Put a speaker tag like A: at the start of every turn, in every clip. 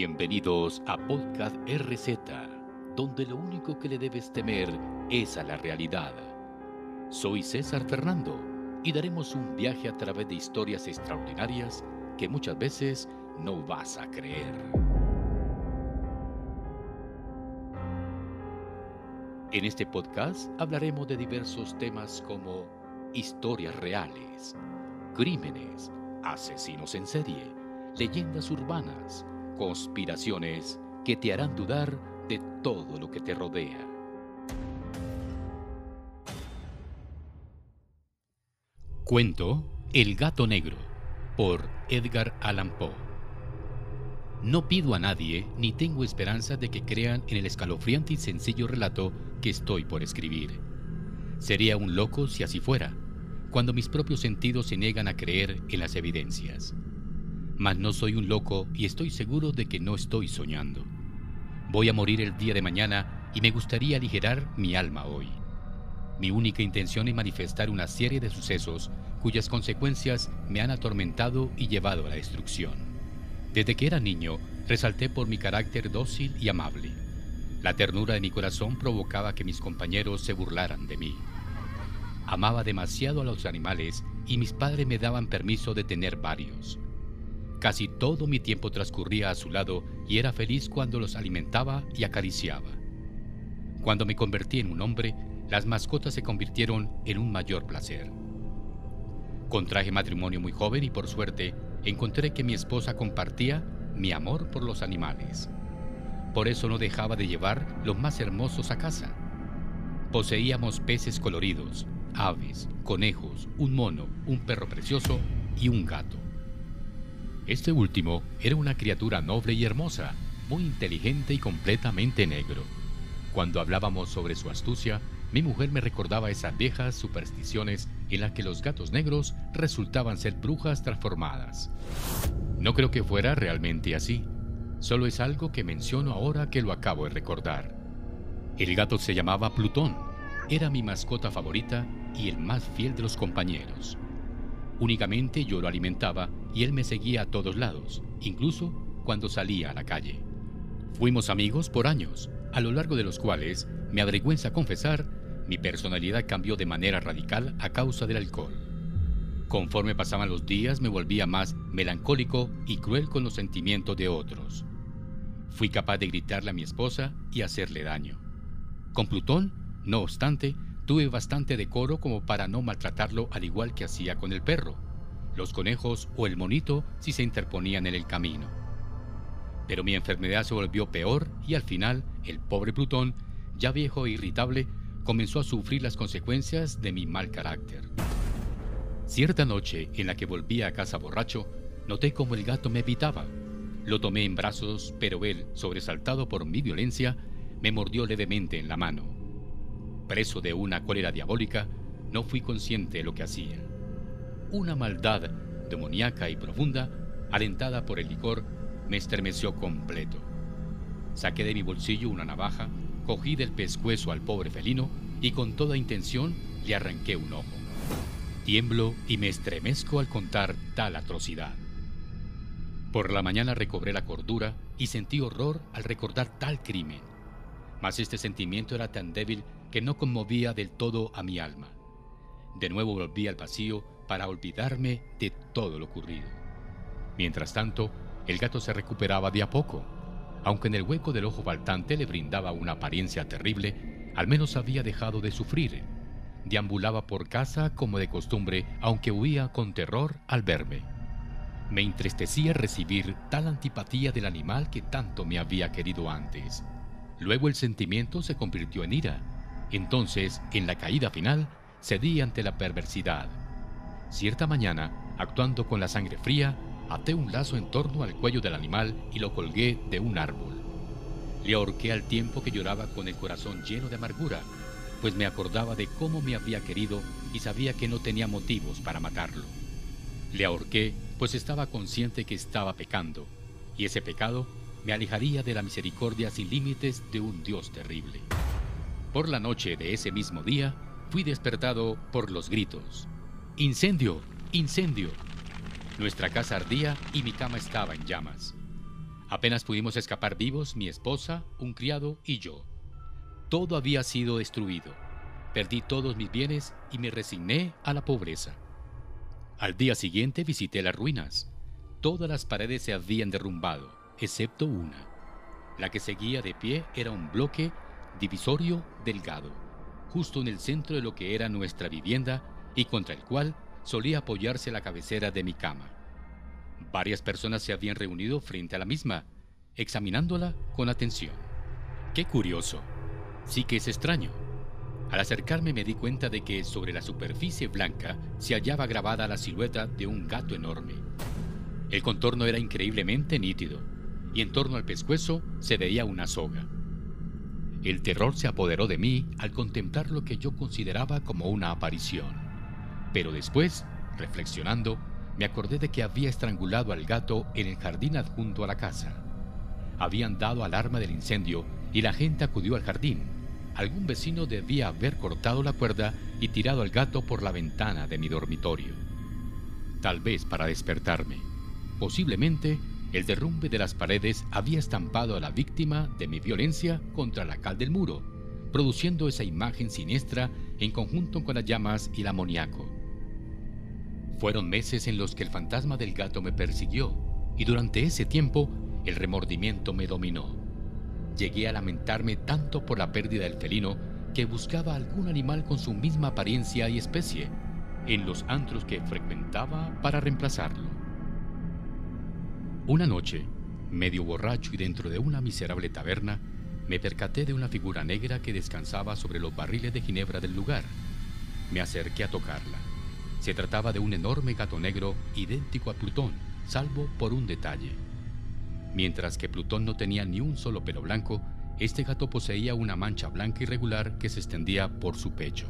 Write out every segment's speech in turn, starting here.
A: Bienvenidos a Podcast RZ, donde lo único que le debes temer es a la realidad. Soy César Fernando y daremos un viaje a través de historias extraordinarias que muchas veces no vas a creer. En este podcast hablaremos de diversos temas como historias reales, crímenes, asesinos en serie, leyendas urbanas, conspiraciones que te harán dudar de todo lo que te rodea. Cuento El gato negro por Edgar Allan Poe. No pido a nadie ni tengo esperanza de que crean en el escalofriante y sencillo relato que estoy por escribir. Sería un loco si así fuera, cuando mis propios sentidos se niegan a creer en las evidencias. Mas no soy un loco y estoy seguro de que no estoy soñando. Voy a morir el día de mañana y me gustaría aligerar mi alma hoy. Mi única intención es manifestar una serie de sucesos cuyas consecuencias me han atormentado y llevado a la destrucción. Desde que era niño, resalté por mi carácter dócil y amable. La ternura de mi corazón provocaba que mis compañeros se burlaran de mí. Amaba demasiado a los animales y mis padres me daban permiso de tener varios. Casi todo mi tiempo transcurría a su lado y era feliz cuando los alimentaba y acariciaba. Cuando me convertí en un hombre, las mascotas se convirtieron en un mayor placer. Contraje matrimonio muy joven y por suerte encontré que mi esposa compartía mi amor por los animales. Por eso no dejaba de llevar los más hermosos a casa. Poseíamos peces coloridos, aves, conejos, un mono, un perro precioso y un gato. Este último era una criatura noble y hermosa, muy inteligente y completamente negro. Cuando hablábamos sobre su astucia, mi mujer me recordaba esas viejas supersticiones en las que los gatos negros resultaban ser brujas transformadas. No creo que fuera realmente así, solo es algo que menciono ahora que lo acabo de recordar. El gato se llamaba Plutón, era mi mascota favorita y el más fiel de los compañeros. Únicamente yo lo alimentaba y él me seguía a todos lados, incluso cuando salía a la calle. Fuimos amigos por años, a lo largo de los cuales, me avergüenza confesar, mi personalidad cambió de manera radical a causa del alcohol. Conforme pasaban los días me volvía más melancólico y cruel con los sentimientos de otros. Fui capaz de gritarle a mi esposa y hacerle daño. Con Plutón, no obstante, Tuve bastante decoro como para no maltratarlo al igual que hacía con el perro, los conejos o el monito si se interponían en el camino. Pero mi enfermedad se volvió peor y al final el pobre Plutón, ya viejo e irritable, comenzó a sufrir las consecuencias de mi mal carácter. Cierta noche en la que volvía a casa borracho, noté como el gato me evitaba. Lo tomé en brazos, pero él, sobresaltado por mi violencia, me mordió levemente en la mano preso de una cólera diabólica, no fui consciente de lo que hacía. Una maldad demoníaca y profunda, alentada por el licor, me estremeció completo. Saqué de mi bolsillo una navaja, cogí del pescuezo al pobre felino y con toda intención le arranqué un ojo. Tiemblo y me estremezco al contar tal atrocidad. Por la mañana recobré la cordura y sentí horror al recordar tal crimen. Mas este sentimiento era tan débil que no conmovía del todo a mi alma. De nuevo volví al vacío para olvidarme de todo lo ocurrido. Mientras tanto, el gato se recuperaba de a poco. Aunque en el hueco del ojo faltante le brindaba una apariencia terrible, al menos había dejado de sufrir. Deambulaba por casa como de costumbre, aunque huía con terror al verme. Me entristecía recibir tal antipatía del animal que tanto me había querido antes. Luego el sentimiento se convirtió en ira, entonces, en la caída final, cedí ante la perversidad. Cierta mañana, actuando con la sangre fría, até un lazo en torno al cuello del animal y lo colgué de un árbol. Le ahorqué al tiempo que lloraba con el corazón lleno de amargura, pues me acordaba de cómo me había querido y sabía que no tenía motivos para matarlo. Le ahorqué, pues estaba consciente que estaba pecando, y ese pecado me alejaría de la misericordia sin límites de un Dios terrible. Por la noche de ese mismo día, fui despertado por los gritos. ¡Incendio! ¡Incendio! Nuestra casa ardía y mi cama estaba en llamas. Apenas pudimos escapar vivos mi esposa, un criado y yo. Todo había sido destruido. Perdí todos mis bienes y me resigné a la pobreza. Al día siguiente visité las ruinas. Todas las paredes se habían derrumbado, excepto una. La que seguía de pie era un bloque divisorio delgado, justo en el centro de lo que era nuestra vivienda y contra el cual solía apoyarse la cabecera de mi cama. Varias personas se habían reunido frente a la misma, examinándola con atención. Qué curioso. Sí que es extraño. Al acercarme me di cuenta de que sobre la superficie blanca se hallaba grabada la silueta de un gato enorme. El contorno era increíblemente nítido, y en torno al pescuezo se veía una soga. El terror se apoderó de mí al contemplar lo que yo consideraba como una aparición. Pero después, reflexionando, me acordé de que había estrangulado al gato en el jardín adjunto a la casa. Habían dado alarma del incendio y la gente acudió al jardín. Algún vecino debía haber cortado la cuerda y tirado al gato por la ventana de mi dormitorio. Tal vez para despertarme. Posiblemente el derrumbe de las paredes había estampado a la víctima de mi violencia contra la cal del muro, produciendo esa imagen siniestra en conjunto con las llamas y el amoníaco. Fueron meses en los que el fantasma del gato me persiguió y durante ese tiempo el remordimiento me dominó. Llegué a lamentarme tanto por la pérdida del felino que buscaba algún animal con su misma apariencia y especie en los antros que frecuentaba para reemplazarlo. Una noche, medio borracho y dentro de una miserable taberna, me percaté de una figura negra que descansaba sobre los barriles de ginebra del lugar. Me acerqué a tocarla. Se trataba de un enorme gato negro idéntico a Plutón, salvo por un detalle. Mientras que Plutón no tenía ni un solo pelo blanco, este gato poseía una mancha blanca irregular que se extendía por su pecho.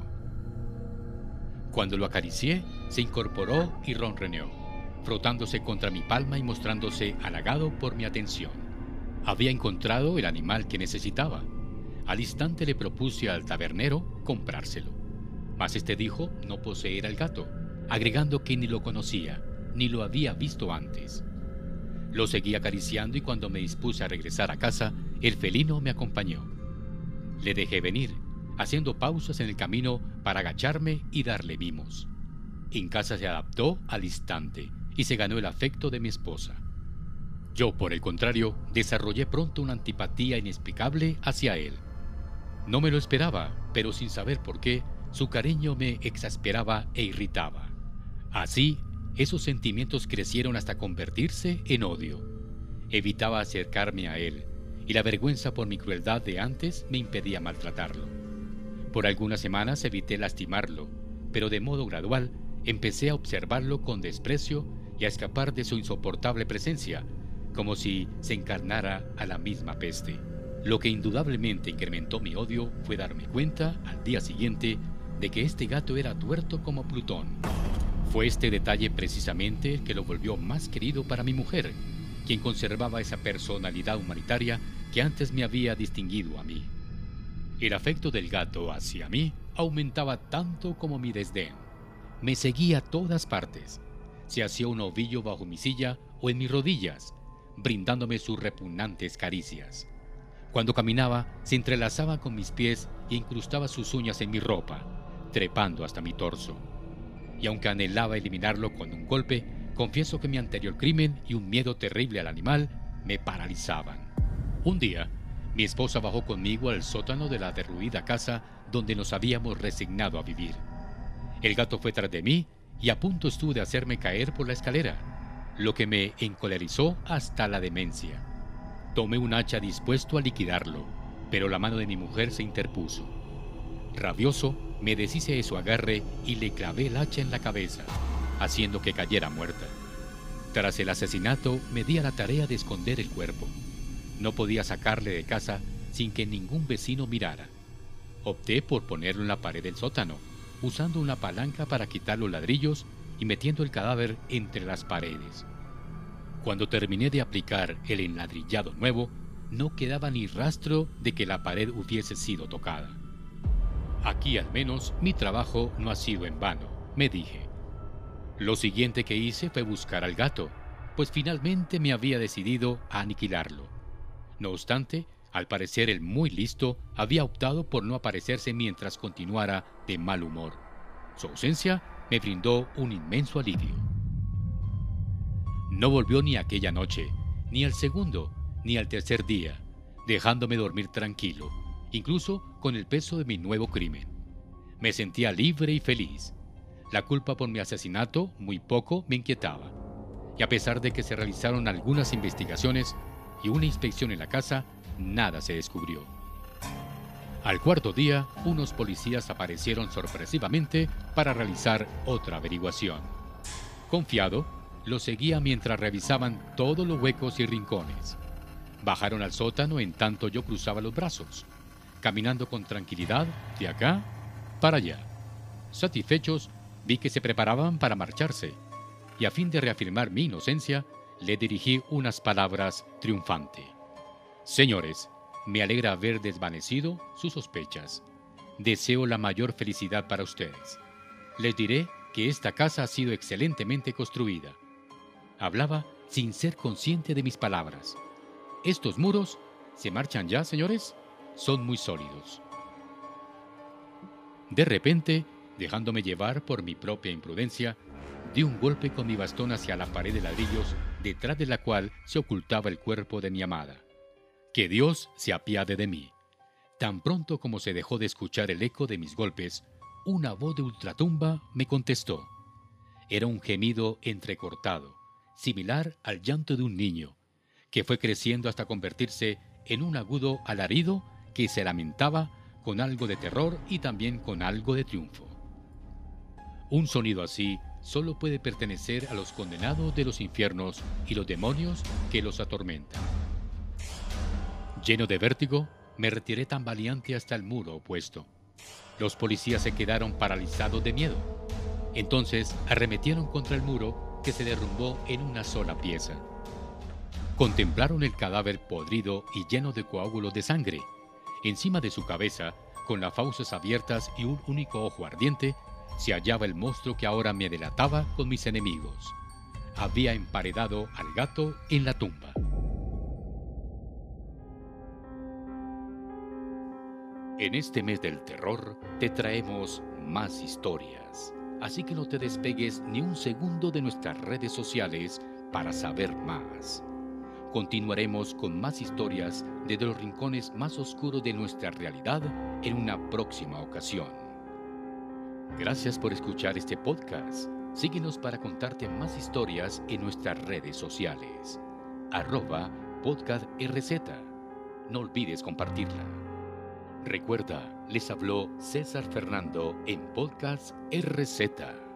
A: Cuando lo acaricié, se incorporó y ronroneó frotándose contra mi palma y mostrándose halagado por mi atención. Había encontrado el animal que necesitaba. Al instante le propuse al tabernero comprárselo. Mas este dijo no poseer al gato, agregando que ni lo conocía, ni lo había visto antes. Lo seguí acariciando y cuando me dispuse a regresar a casa, el felino me acompañó. Le dejé venir, haciendo pausas en el camino para agacharme y darle mimos. En casa se adaptó al instante y se ganó el afecto de mi esposa. Yo, por el contrario, desarrollé pronto una antipatía inexplicable hacia él. No me lo esperaba, pero sin saber por qué, su cariño me exasperaba e irritaba. Así, esos sentimientos crecieron hasta convertirse en odio. Evitaba acercarme a él, y la vergüenza por mi crueldad de antes me impedía maltratarlo. Por algunas semanas evité lastimarlo, pero de modo gradual empecé a observarlo con desprecio y a escapar de su insoportable presencia, como si se encarnara a la misma peste. Lo que indudablemente incrementó mi odio fue darme cuenta, al día siguiente, de que este gato era tuerto como Plutón. Fue este detalle precisamente el que lo volvió más querido para mi mujer, quien conservaba esa personalidad humanitaria que antes me había distinguido a mí. El afecto del gato hacia mí aumentaba tanto como mi desdén. Me seguía a todas partes, se hacía un ovillo bajo mi silla o en mis rodillas, brindándome sus repugnantes caricias. Cuando caminaba, se entrelazaba con mis pies e incrustaba sus uñas en mi ropa, trepando hasta mi torso. Y aunque anhelaba eliminarlo con un golpe, confieso que mi anterior crimen y un miedo terrible al animal me paralizaban. Un día, mi esposa bajó conmigo al sótano de la derruida casa donde nos habíamos resignado a vivir. El gato fue tras de mí y a punto estuve de hacerme caer por la escalera, lo que me encolerizó hasta la demencia. Tomé un hacha dispuesto a liquidarlo, pero la mano de mi mujer se interpuso. Rabioso, me deshice de su agarre y le clavé el hacha en la cabeza, haciendo que cayera muerta. Tras el asesinato, me di a la tarea de esconder el cuerpo. No podía sacarle de casa sin que ningún vecino mirara. Opté por ponerlo en la pared del sótano, usando una palanca para quitar los ladrillos y metiendo el cadáver entre las paredes. Cuando terminé de aplicar el enladrillado nuevo, no quedaba ni rastro de que la pared hubiese sido tocada. Aquí al menos mi trabajo no ha sido en vano, me dije. Lo siguiente que hice fue buscar al gato, pues finalmente me había decidido a aniquilarlo. No obstante, al parecer el muy listo había optado por no aparecerse mientras continuara de mal humor. Su ausencia me brindó un inmenso alivio. No volvió ni aquella noche, ni al segundo, ni al tercer día, dejándome dormir tranquilo, incluso con el peso de mi nuevo crimen. Me sentía libre y feliz. La culpa por mi asesinato muy poco me inquietaba. Y a pesar de que se realizaron algunas investigaciones y una inspección en la casa, nada se descubrió. Al cuarto día, unos policías aparecieron sorpresivamente para realizar otra averiguación. Confiado, lo seguía mientras revisaban todos los huecos y rincones. Bajaron al sótano en tanto yo cruzaba los brazos, caminando con tranquilidad de acá para allá. Satisfechos, vi que se preparaban para marcharse, y a fin de reafirmar mi inocencia, le dirigí unas palabras triunfante. Señores, me alegra haber desvanecido sus sospechas. Deseo la mayor felicidad para ustedes. Les diré que esta casa ha sido excelentemente construida. Hablaba sin ser consciente de mis palabras. Estos muros, ¿se marchan ya, señores? Son muy sólidos. De repente, dejándome llevar por mi propia imprudencia, di un golpe con mi bastón hacia la pared de ladrillos detrás de la cual se ocultaba el cuerpo de mi amada. Que Dios se apiade de mí. Tan pronto como se dejó de escuchar el eco de mis golpes, una voz de ultratumba me contestó. Era un gemido entrecortado, similar al llanto de un niño, que fue creciendo hasta convertirse en un agudo alarido que se lamentaba con algo de terror y también con algo de triunfo. Un sonido así solo puede pertenecer a los condenados de los infiernos y los demonios que los atormentan. Lleno de vértigo, me retiré tan valiente hasta el muro opuesto. Los policías se quedaron paralizados de miedo. Entonces arremetieron contra el muro que se derrumbó en una sola pieza. Contemplaron el cadáver podrido y lleno de coágulos de sangre. Encima de su cabeza, con las fauces abiertas y un único ojo ardiente, se hallaba el monstruo que ahora me delataba con mis enemigos. Había emparedado al gato en la tumba. En este mes del terror te traemos más historias, así que no te despegues ni un segundo de nuestras redes sociales para saber más. Continuaremos con más historias desde los rincones más oscuros de nuestra realidad en una próxima ocasión. Gracias por escuchar este podcast. Síguenos para contarte más historias en nuestras redes sociales. Arroba podcast RZ. No olvides compartirla. Recuerda, les habló César Fernando en Podcast RZ.